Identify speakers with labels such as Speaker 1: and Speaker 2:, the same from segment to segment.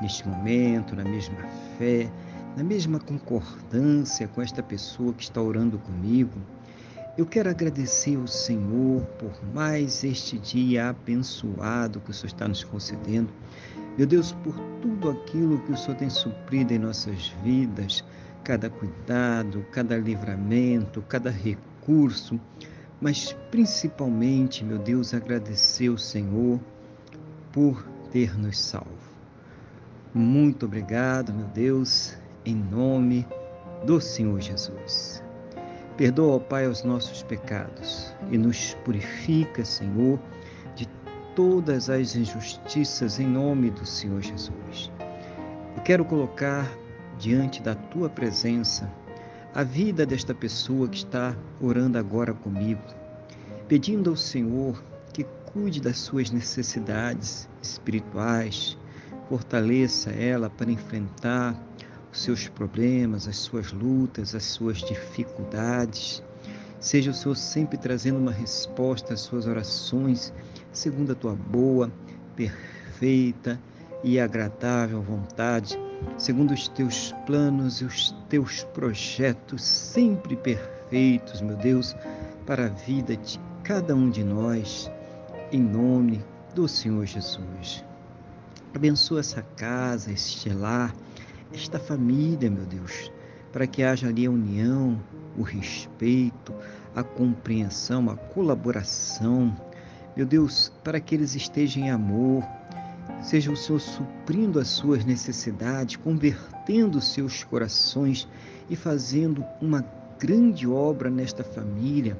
Speaker 1: neste momento, na mesma fé, na mesma concordância com esta pessoa que está orando comigo, eu quero agradecer ao Senhor por mais este dia abençoado que o Senhor está nos concedendo. Meu Deus, por tudo aquilo que o Senhor tem suprido em nossas vidas, cada cuidado, cada livramento, cada recurso, mas principalmente, meu Deus, agradecer ao Senhor por ter nos salvo. Muito obrigado, meu Deus, em nome do Senhor Jesus. Perdoa, ó Pai, os nossos pecados e nos purifica, Senhor, de todas as injustiças em nome do Senhor Jesus. Eu quero colocar diante da tua presença a vida desta pessoa que está orando agora comigo, pedindo ao Senhor que cuide das suas necessidades espirituais, Fortaleça ela para enfrentar os seus problemas, as suas lutas, as suas dificuldades. Seja o Senhor sempre trazendo uma resposta às suas orações, segundo a tua boa, perfeita e agradável vontade, segundo os teus planos e os teus projetos sempre perfeitos, meu Deus, para a vida de cada um de nós, em nome do Senhor Jesus. Abençoa essa casa, este lar, esta família, meu Deus, para que haja ali a união, o respeito, a compreensão, a colaboração. Meu Deus, para que eles estejam em amor, seja o Senhor suprindo as suas necessidades, convertendo seus corações e fazendo uma grande obra nesta família,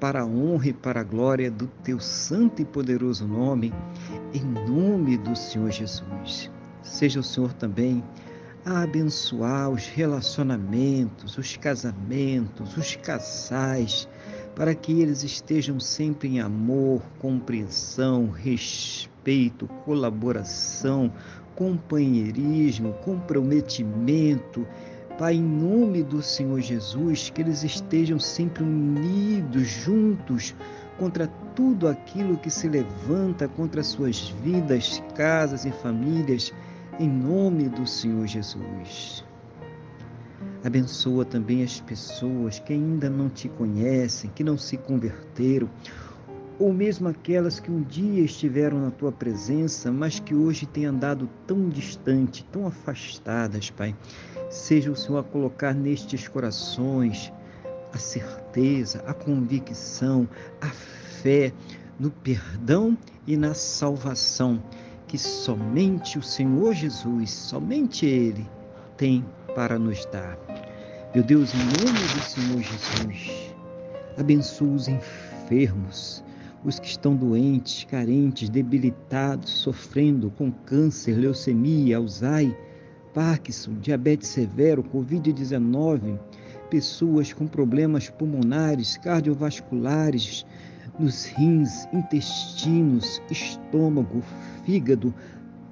Speaker 1: para a honra e para a glória do teu santo e poderoso nome, em nome do Senhor Jesus. Seja o Senhor também a abençoar os relacionamentos, os casamentos, os casais, para que eles estejam sempre em amor, compreensão, respeito, colaboração, companheirismo, comprometimento, Pai, em nome do Senhor Jesus, que eles estejam sempre unidos, juntos, contra tudo aquilo que se levanta contra suas vidas, casas e famílias, em nome do Senhor Jesus. Abençoa também as pessoas que ainda não te conhecem, que não se converteram, ou mesmo aquelas que um dia estiveram na tua presença, mas que hoje têm andado tão distante, tão afastadas, Pai. Seja o Senhor a colocar nestes corações a certeza, a convicção, a fé no perdão e na salvação que somente o Senhor Jesus, somente Ele tem para nos dar. Meu Deus, em nome do Senhor Jesus, abençoa os enfermos, os que estão doentes, carentes, debilitados, sofrendo com câncer, leucemia, Alzheimer Parkinson, diabetes severo, Covid-19, pessoas com problemas pulmonares, cardiovasculares, nos rins, intestinos, estômago, fígado,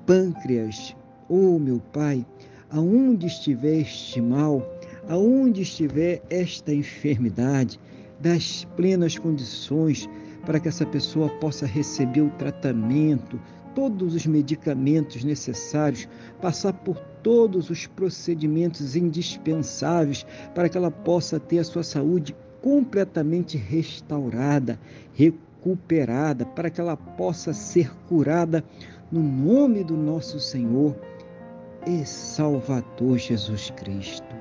Speaker 1: pâncreas. Oh, meu Pai, aonde estiver este mal, aonde estiver esta enfermidade, das plenas condições para que essa pessoa possa receber o tratamento, todos os medicamentos necessários, passar por todos os procedimentos indispensáveis para que ela possa ter a sua saúde completamente restaurada, recuperada, para que ela possa ser curada no nome do nosso Senhor e Salvador Jesus Cristo.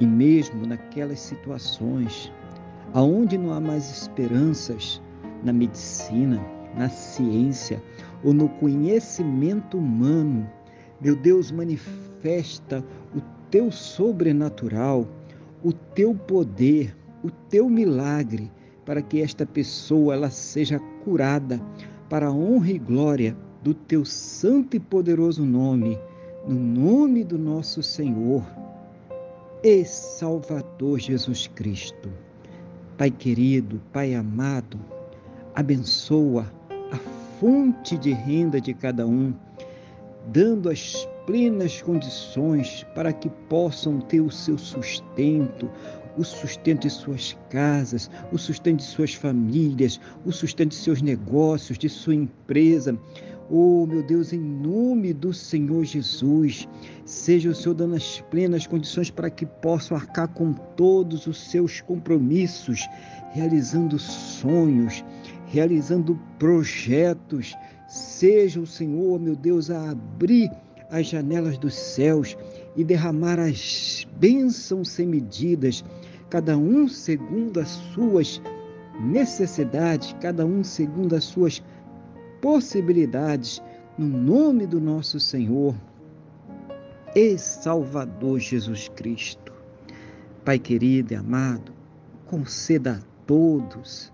Speaker 1: E mesmo naquelas situações aonde não há mais esperanças na medicina, na ciência ou no conhecimento humano. Meu Deus, manifesta o teu sobrenatural, o teu poder, o teu milagre, para que esta pessoa ela seja curada para a honra e glória do teu santo e poderoso nome, no nome do nosso Senhor e Salvador Jesus Cristo. Pai querido, Pai amado, abençoa a fonte de renda de cada um, dando as plenas condições para que possam ter o seu sustento, o sustento de suas casas, o sustento de suas famílias, o sustento de seus negócios, de sua empresa. Oh, meu Deus, em nome do Senhor Jesus, seja o Senhor dando as plenas condições para que possam arcar com todos os seus compromissos, realizando sonhos, realizando projetos. Seja o Senhor, meu Deus, a abrir as janelas dos céus e derramar as bênçãos sem medidas, cada um segundo as suas necessidades, cada um segundo as suas possibilidades, no nome do nosso Senhor e Salvador Jesus Cristo. Pai querido e amado, conceda a todos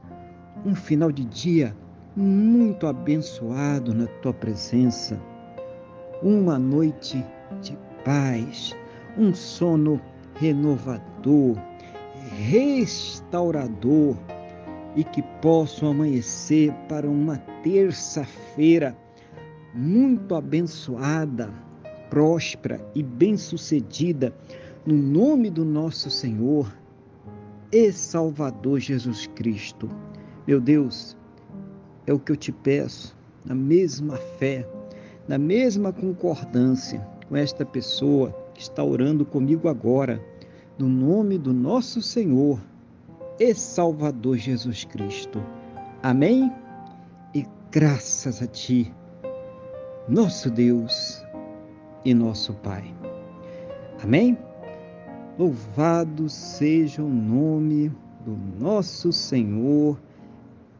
Speaker 1: um final de dia muito abençoado na tua presença, uma noite de paz, um sono renovador, restaurador e que possam amanhecer para uma terça-feira muito abençoada, próspera e bem-sucedida, no nome do nosso Senhor e Salvador Jesus Cristo. Meu Deus, é o que eu te peço, na mesma fé, na mesma concordância com esta pessoa que está orando comigo agora, no nome do nosso Senhor e Salvador Jesus Cristo. Amém? E graças a Ti, nosso Deus e nosso Pai. Amém? Louvado seja o nome do nosso Senhor